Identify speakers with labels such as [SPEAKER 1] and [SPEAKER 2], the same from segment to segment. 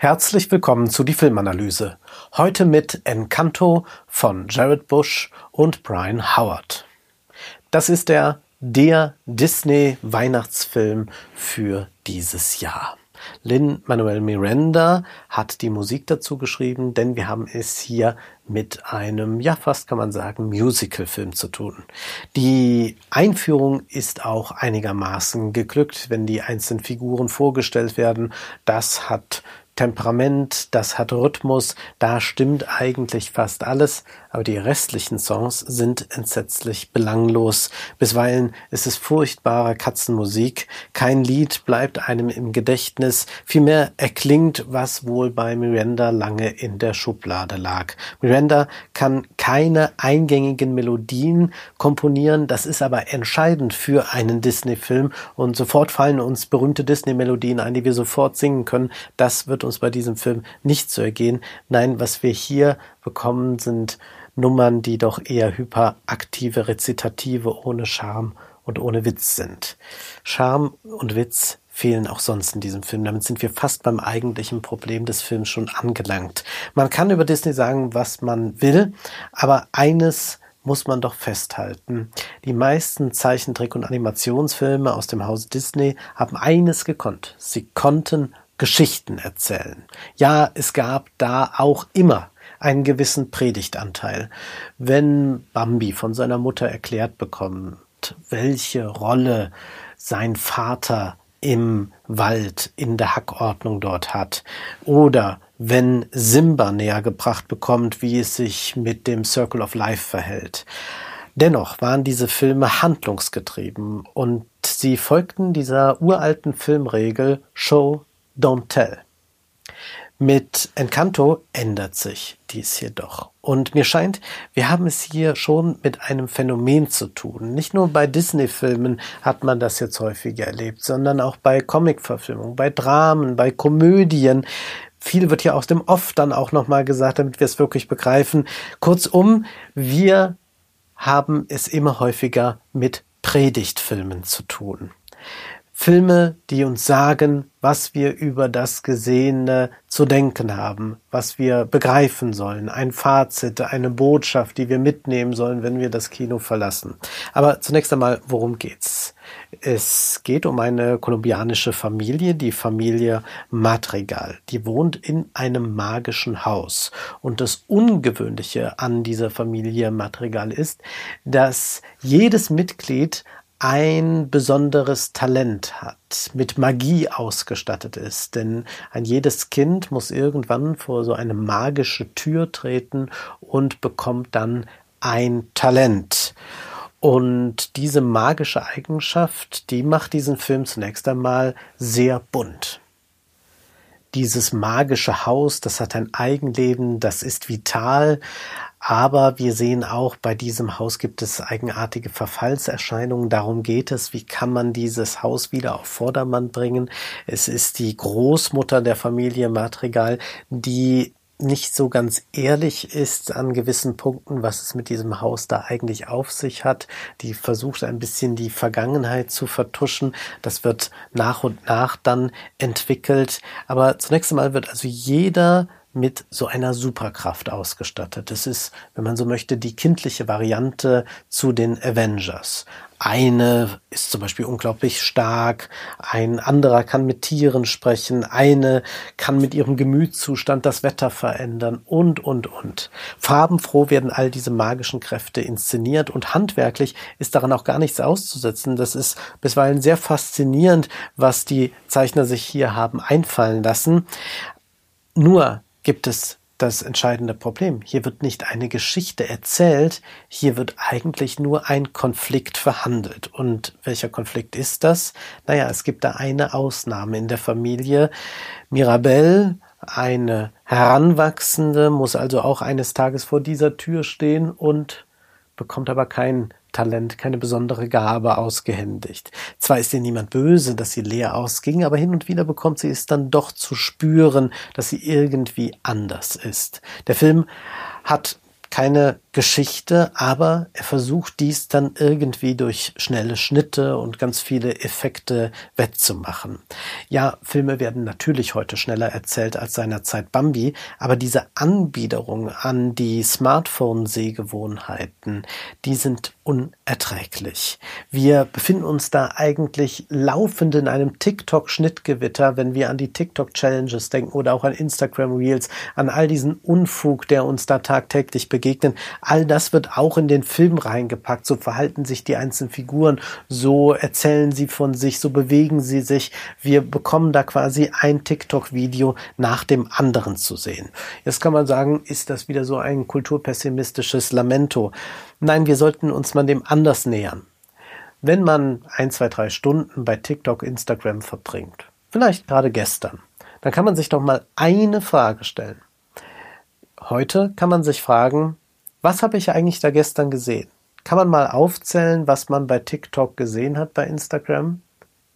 [SPEAKER 1] Herzlich willkommen zu die Filmanalyse. Heute mit Encanto von Jared Bush und Brian Howard. Das ist der der Disney Weihnachtsfilm für dieses Jahr. Lin Manuel Miranda hat die Musik dazu geschrieben, denn wir haben es hier mit einem, ja fast kann man sagen, Musical-Film zu tun. Die Einführung ist auch einigermaßen geglückt, wenn die einzelnen Figuren vorgestellt werden. Das hat Temperament, das hat Rhythmus, da stimmt eigentlich fast alles, aber die restlichen Songs sind entsetzlich belanglos. Bisweilen ist es furchtbare Katzenmusik, kein Lied bleibt einem im Gedächtnis, vielmehr erklingt, was wohl bei Miranda lange in der Schublade lag. Miranda kann keine eingängigen Melodien komponieren, das ist aber entscheidend für einen Disney-Film und sofort fallen uns berühmte Disney-Melodien ein, die wir sofort singen können. Das wird uns bei diesem Film nicht zu ergehen. Nein, was wir hier bekommen, sind Nummern, die doch eher hyperaktive Rezitative ohne Charme und ohne Witz sind. Charme und Witz fehlen auch sonst in diesem Film. Damit sind wir fast beim eigentlichen Problem des Films schon angelangt. Man kann über Disney sagen, was man will, aber eines muss man doch festhalten. Die meisten Zeichentrick- und Animationsfilme aus dem Hause Disney haben eines gekonnt. Sie konnten Geschichten erzählen. Ja, es gab da auch immer einen gewissen Predigtanteil. Wenn Bambi von seiner Mutter erklärt bekommt, welche Rolle sein Vater im Wald in der Hackordnung dort hat, oder wenn Simba näher gebracht bekommt, wie es sich mit dem Circle of Life verhält. Dennoch waren diese Filme handlungsgetrieben und sie folgten dieser uralten Filmregel Show, Don't Tell. Mit Encanto ändert sich dies jedoch. Und mir scheint, wir haben es hier schon mit einem Phänomen zu tun. Nicht nur bei Disney-Filmen hat man das jetzt häufiger erlebt, sondern auch bei Comic-Verfilmungen, bei Dramen, bei Komödien. Viel wird ja aus dem Off dann auch nochmal gesagt, damit wir es wirklich begreifen. Kurzum, wir haben es immer häufiger mit Predigtfilmen zu tun. Filme, die uns sagen, was wir über das Gesehene zu denken haben, was wir begreifen sollen, ein Fazit, eine Botschaft, die wir mitnehmen sollen, wenn wir das Kino verlassen. Aber zunächst einmal, worum geht's? Es geht um eine kolumbianische Familie, die Familie Madrigal. Die wohnt in einem magischen Haus. Und das Ungewöhnliche an dieser Familie Madrigal ist, dass jedes Mitglied ein besonderes Talent hat, mit Magie ausgestattet ist. Denn ein jedes Kind muss irgendwann vor so eine magische Tür treten und bekommt dann ein Talent. Und diese magische Eigenschaft, die macht diesen Film zunächst einmal sehr bunt. Dieses magische Haus, das hat ein Eigenleben, das ist vital, aber wir sehen auch, bei diesem Haus gibt es eigenartige Verfallserscheinungen. Darum geht es. Wie kann man dieses Haus wieder auf Vordermann bringen? Es ist die Großmutter der Familie Madrigal, die nicht so ganz ehrlich ist an gewissen Punkten, was es mit diesem Haus da eigentlich auf sich hat. Die versucht ein bisschen die Vergangenheit zu vertuschen. Das wird nach und nach dann entwickelt. Aber zunächst einmal wird also jeder mit so einer Superkraft ausgestattet. Es ist, wenn man so möchte, die kindliche Variante zu den Avengers. Eine ist zum Beispiel unglaublich stark, ein anderer kann mit Tieren sprechen, eine kann mit ihrem Gemütszustand das Wetter verändern und, und, und. Farbenfroh werden all diese magischen Kräfte inszeniert und handwerklich ist daran auch gar nichts auszusetzen. Das ist bisweilen sehr faszinierend, was die Zeichner sich hier haben einfallen lassen. Nur gibt es das entscheidende Problem. Hier wird nicht eine Geschichte erzählt, hier wird eigentlich nur ein Konflikt verhandelt. Und welcher Konflikt ist das? Naja, es gibt da eine Ausnahme in der Familie. Mirabelle, eine Heranwachsende, muss also auch eines Tages vor dieser Tür stehen und bekommt aber kein Talent, keine besondere Gabe ausgehändigt. Zwar ist ihr niemand böse, dass sie leer ausging, aber hin und wieder bekommt sie es dann doch zu spüren, dass sie irgendwie anders ist. Der Film hat keine Geschichte, aber er versucht dies dann irgendwie durch schnelle Schnitte und ganz viele Effekte wettzumachen. Ja, Filme werden natürlich heute schneller erzählt als seinerzeit Bambi, aber diese Anbiederung an die Smartphone-Sehgewohnheiten, die sind unerträglich. Wir befinden uns da eigentlich laufend in einem TikTok-Schnittgewitter, wenn wir an die TikTok-Challenges denken oder auch an Instagram Reels, an all diesen Unfug, der uns da tagtäglich begegnen. All das wird auch in den Film reingepackt. So verhalten sich die einzelnen Figuren, so erzählen sie von sich, so bewegen sie sich. Wir bekommen da quasi ein TikTok-Video nach dem anderen zu sehen. Jetzt kann man sagen, ist das wieder so ein kulturpessimistisches Lamento. Nein, wir sollten uns mal dem anders nähern. Wenn man ein, zwei, drei Stunden bei TikTok, Instagram verbringt, vielleicht gerade gestern, dann kann man sich doch mal eine Frage stellen. Heute kann man sich fragen, was habe ich eigentlich da gestern gesehen? Kann man mal aufzählen, was man bei TikTok gesehen hat bei Instagram?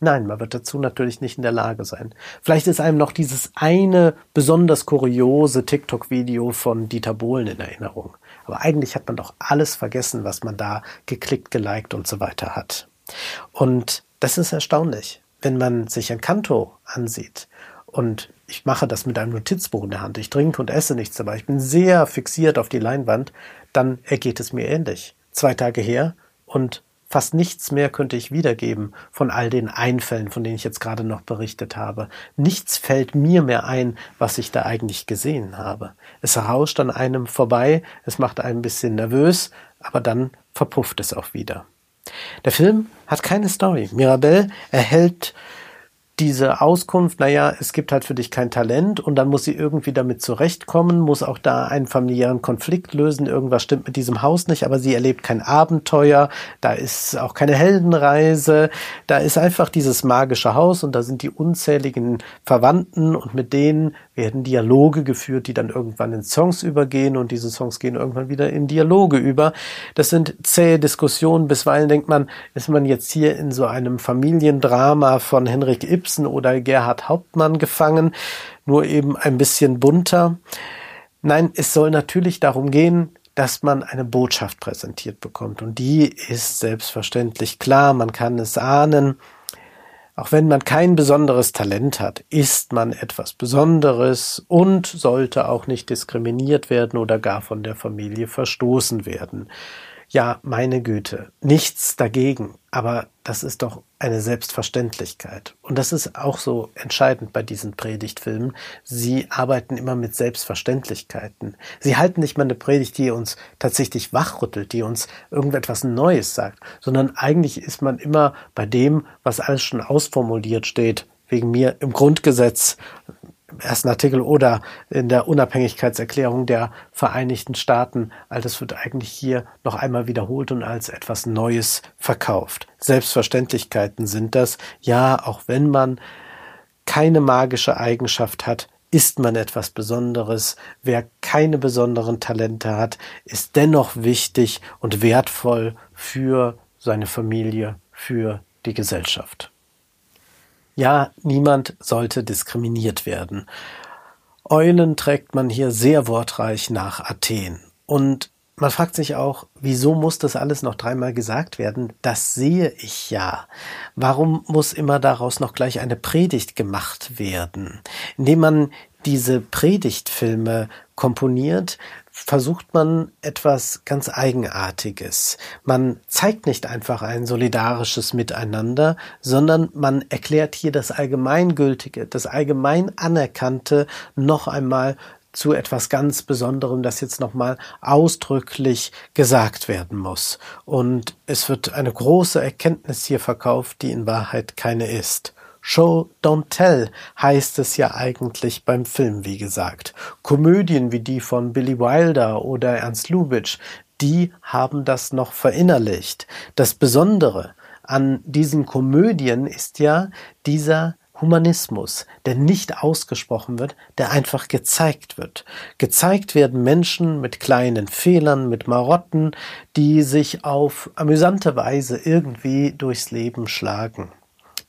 [SPEAKER 1] Nein, man wird dazu natürlich nicht in der Lage sein. Vielleicht ist einem noch dieses eine besonders kuriose TikTok-Video von Dieter Bohlen in Erinnerung. Aber eigentlich hat man doch alles vergessen, was man da geklickt, geliked und so weiter hat. Und das ist erstaunlich, wenn man sich ein Kanto ansieht und ich mache das mit einem Notizbuch in der Hand. Ich trinke und esse nichts dabei. Ich bin sehr fixiert auf die Leinwand. Dann ergeht es mir ähnlich. Zwei Tage her und Fast nichts mehr könnte ich wiedergeben von all den Einfällen, von denen ich jetzt gerade noch berichtet habe. Nichts fällt mir mehr ein, was ich da eigentlich gesehen habe. Es rauscht an einem vorbei, es macht einen ein bisschen nervös, aber dann verpufft es auch wieder. Der Film hat keine Story. Mirabelle erhält diese Auskunft, naja, es gibt halt für dich kein Talent und dann muss sie irgendwie damit zurechtkommen, muss auch da einen familiären Konflikt lösen, irgendwas stimmt mit diesem Haus nicht, aber sie erlebt kein Abenteuer, da ist auch keine Heldenreise, da ist einfach dieses magische Haus und da sind die unzähligen Verwandten und mit denen werden Dialoge geführt, die dann irgendwann in Songs übergehen und diese Songs gehen irgendwann wieder in Dialoge über. Das sind zähe Diskussionen, bisweilen denkt man, ist man jetzt hier in so einem Familiendrama von Henrik Ibsen oder Gerhard Hauptmann gefangen, nur eben ein bisschen bunter. Nein, es soll natürlich darum gehen, dass man eine Botschaft präsentiert bekommt. Und die ist selbstverständlich klar, man kann es ahnen. Auch wenn man kein besonderes Talent hat, ist man etwas Besonderes und sollte auch nicht diskriminiert werden oder gar von der Familie verstoßen werden. Ja, meine Güte, nichts dagegen, aber das ist doch eine Selbstverständlichkeit. Und das ist auch so entscheidend bei diesen Predigtfilmen. Sie arbeiten immer mit Selbstverständlichkeiten. Sie halten nicht mal eine Predigt, die uns tatsächlich wachrüttelt, die uns irgendetwas Neues sagt, sondern eigentlich ist man immer bei dem, was alles schon ausformuliert steht, wegen mir im Grundgesetz ersten Artikel oder in der Unabhängigkeitserklärung der Vereinigten Staaten. All das wird eigentlich hier noch einmal wiederholt und als etwas Neues verkauft. Selbstverständlichkeiten sind das. Ja, auch wenn man keine magische Eigenschaft hat, ist man etwas Besonderes. Wer keine besonderen Talente hat, ist dennoch wichtig und wertvoll für seine Familie, für die Gesellschaft. Ja, niemand sollte diskriminiert werden. Eulen trägt man hier sehr wortreich nach Athen. Und man fragt sich auch, wieso muss das alles noch dreimal gesagt werden? Das sehe ich ja. Warum muss immer daraus noch gleich eine Predigt gemacht werden? Indem man diese Predigtfilme komponiert, versucht man etwas ganz Eigenartiges. Man zeigt nicht einfach ein solidarisches Miteinander, sondern man erklärt hier das Allgemeingültige, das allgemein Anerkannte noch einmal zu etwas ganz Besonderem, das jetzt nochmal ausdrücklich gesagt werden muss. Und es wird eine große Erkenntnis hier verkauft, die in Wahrheit keine ist. Show, don't tell heißt es ja eigentlich beim Film, wie gesagt. Komödien wie die von Billy Wilder oder Ernst Lubitsch, die haben das noch verinnerlicht. Das Besondere an diesen Komödien ist ja dieser Humanismus, der nicht ausgesprochen wird, der einfach gezeigt wird. Gezeigt werden Menschen mit kleinen Fehlern, mit Marotten, die sich auf amüsante Weise irgendwie durchs Leben schlagen.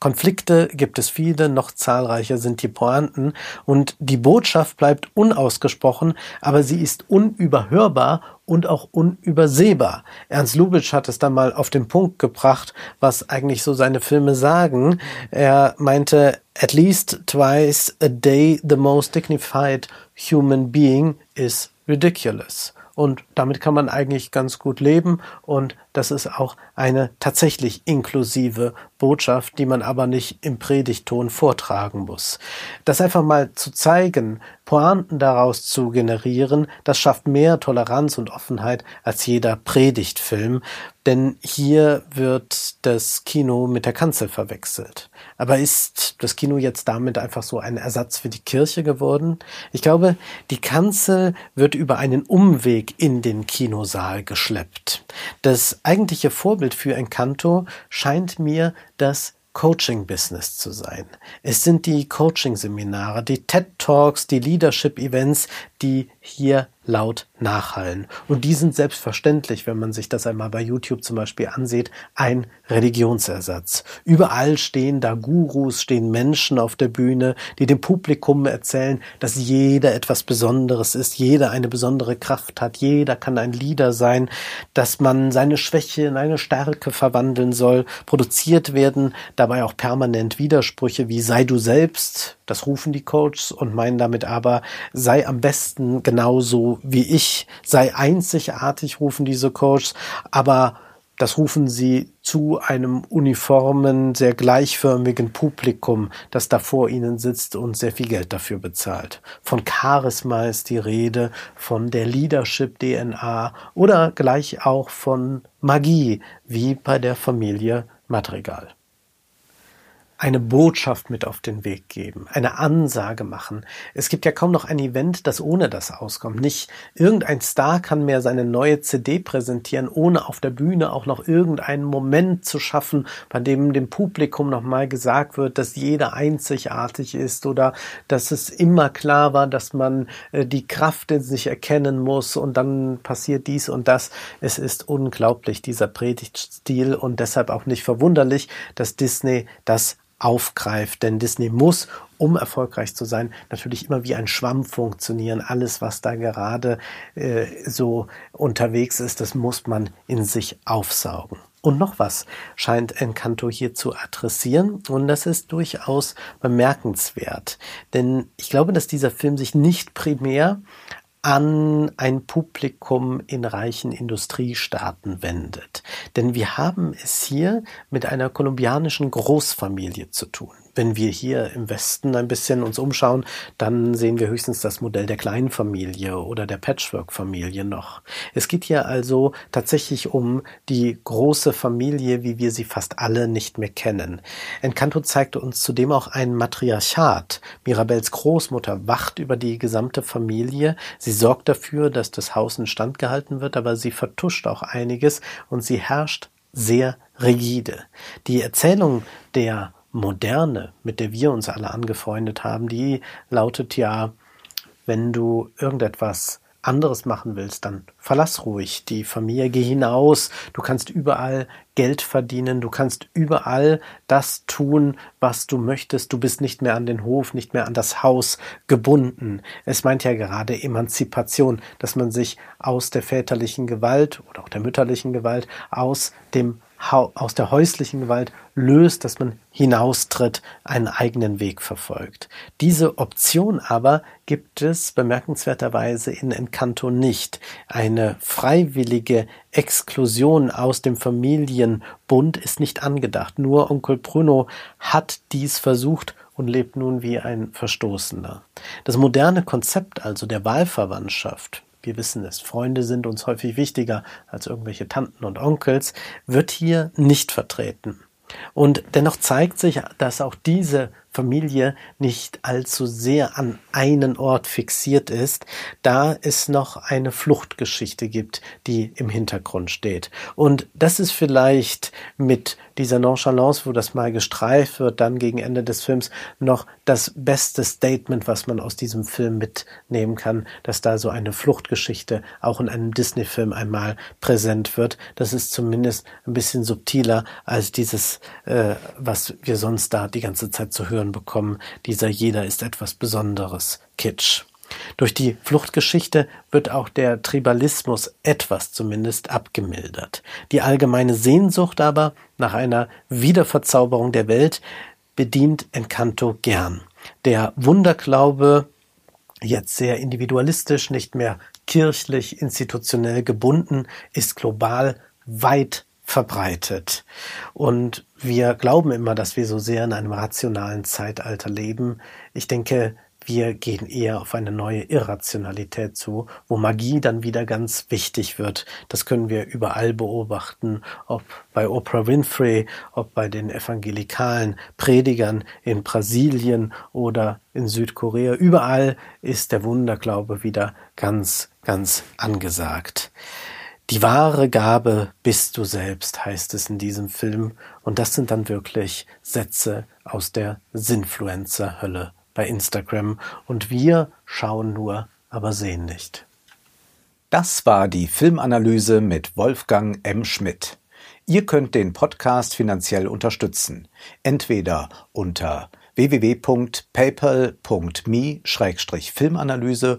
[SPEAKER 1] Konflikte gibt es viele, noch zahlreicher sind die Pointen und die Botschaft bleibt unausgesprochen, aber sie ist unüberhörbar und auch unübersehbar. Ernst Lubitsch hat es da mal auf den Punkt gebracht, was eigentlich so seine Filme sagen. Er meinte, at least twice a day the most dignified human being is ridiculous. Und damit kann man eigentlich ganz gut leben und das ist auch eine tatsächlich inklusive Botschaft, die man aber nicht im Predigton vortragen muss. Das einfach mal zu zeigen, Pointen daraus zu generieren, das schafft mehr Toleranz und Offenheit als jeder Predigtfilm, denn hier wird das Kino mit der Kanzel verwechselt. Aber ist das Kino jetzt damit einfach so ein Ersatz für die Kirche geworden? Ich glaube, die Kanzel wird über einen Umweg in den Kinosaal geschleppt. Das eigentliche Vorbild für Encanto scheint mir das Coaching-Business zu sein. Es sind die Coaching-Seminare, die TED-Talks, die Leadership-Events, die hier laut nachhallen. Und die sind selbstverständlich, wenn man sich das einmal bei YouTube zum Beispiel ansieht, ein Religionsersatz. Überall stehen da Gurus, stehen Menschen auf der Bühne, die dem Publikum erzählen, dass jeder etwas Besonderes ist, jeder eine besondere Kraft hat, jeder kann ein Leader sein, dass man seine Schwäche in eine Stärke verwandeln soll, produziert werden dabei auch permanent Widersprüche wie sei du selbst, das rufen die Coaches und meinen damit aber, sei am besten genauso wie ich, sei einzigartig, rufen diese Coaches, aber das rufen sie zu einem uniformen, sehr gleichförmigen Publikum, das da vor ihnen sitzt und sehr viel Geld dafür bezahlt. Von Charisma ist die Rede, von der Leadership-DNA oder gleich auch von Magie, wie bei der Familie Madrigal eine Botschaft mit auf den Weg geben, eine Ansage machen. Es gibt ja kaum noch ein Event, das ohne das auskommt. Nicht irgendein Star kann mehr seine neue CD präsentieren, ohne auf der Bühne auch noch irgendeinen Moment zu schaffen, bei dem dem Publikum nochmal gesagt wird, dass jeder einzigartig ist oder dass es immer klar war, dass man äh, die Kraft in sich erkennen muss und dann passiert dies und das. Es ist unglaublich, dieser Predigtstil und deshalb auch nicht verwunderlich, dass Disney das aufgreift. Denn Disney muss, um erfolgreich zu sein, natürlich immer wie ein Schwamm funktionieren. Alles, was da gerade äh, so unterwegs ist, das muss man in sich aufsaugen. Und noch was scheint Encanto hier zu adressieren und das ist durchaus bemerkenswert. Denn ich glaube, dass dieser Film sich nicht primär an ein Publikum in reichen Industriestaaten wendet. Denn wir haben es hier mit einer kolumbianischen Großfamilie zu tun. Wenn wir hier im Westen ein bisschen uns umschauen, dann sehen wir höchstens das Modell der Kleinfamilie oder der Patchwork-Familie noch. Es geht hier also tatsächlich um die große Familie, wie wir sie fast alle nicht mehr kennen. Encanto zeigte uns zudem auch ein Matriarchat. Mirabels Großmutter wacht über die gesamte Familie. Sie sorgt dafür, dass das Haus in Stand gehalten wird, aber sie vertuscht auch einiges und sie herrscht sehr rigide. Die Erzählung der Moderne, mit der wir uns alle angefreundet haben, die lautet ja, wenn du irgendetwas anderes machen willst, dann verlass ruhig die Familie, geh hinaus, du kannst überall Geld verdienen, du kannst überall das tun, was du möchtest, du bist nicht mehr an den Hof, nicht mehr an das Haus gebunden. Es meint ja gerade Emanzipation, dass man sich aus der väterlichen Gewalt oder auch der mütterlichen Gewalt, aus dem aus der häuslichen Gewalt löst, dass man hinaustritt, einen eigenen Weg verfolgt. Diese Option aber gibt es bemerkenswerterweise in Encanto nicht. Eine freiwillige Exklusion aus dem Familienbund ist nicht angedacht. Nur Onkel Bruno hat dies versucht und lebt nun wie ein Verstoßener. Das moderne Konzept also der Wahlverwandtschaft, wir wissen es, Freunde sind uns häufig wichtiger als irgendwelche Tanten und Onkels, wird hier nicht vertreten. Und dennoch zeigt sich, dass auch diese Familie nicht allzu sehr an einen Ort fixiert ist, da es noch eine Fluchtgeschichte gibt, die im Hintergrund steht. Und das ist vielleicht mit dieser Nonchalance, wo das mal gestreift wird, dann gegen Ende des Films noch das beste Statement, was man aus diesem Film mitnehmen kann, dass da so eine Fluchtgeschichte auch in einem Disney-Film einmal präsent wird. Das ist zumindest ein bisschen subtiler als dieses, äh, was wir sonst da die ganze Zeit zu hören bekommen. Dieser Jeder ist etwas Besonderes Kitsch. Durch die Fluchtgeschichte wird auch der Tribalismus etwas zumindest abgemildert. Die allgemeine Sehnsucht aber nach einer Wiederverzauberung der Welt bedient Encanto gern. Der Wunderglaube, jetzt sehr individualistisch, nicht mehr kirchlich, institutionell gebunden, ist global weit verbreitet. Und wir glauben immer, dass wir so sehr in einem rationalen Zeitalter leben. Ich denke, wir gehen eher auf eine neue Irrationalität zu, wo Magie dann wieder ganz wichtig wird. Das können wir überall beobachten, ob bei Oprah Winfrey, ob bei den evangelikalen Predigern in Brasilien oder in Südkorea. Überall ist der Wunderglaube wieder ganz, ganz angesagt. Die wahre Gabe bist du selbst, heißt es in diesem Film. Und das sind dann wirklich Sätze aus der Sinfluencer-Hölle bei Instagram und wir schauen nur, aber sehen nicht.
[SPEAKER 2] Das war die Filmanalyse mit Wolfgang M. Schmidt. Ihr könnt den Podcast finanziell unterstützen, entweder unter www.paypal.me-filmanalyse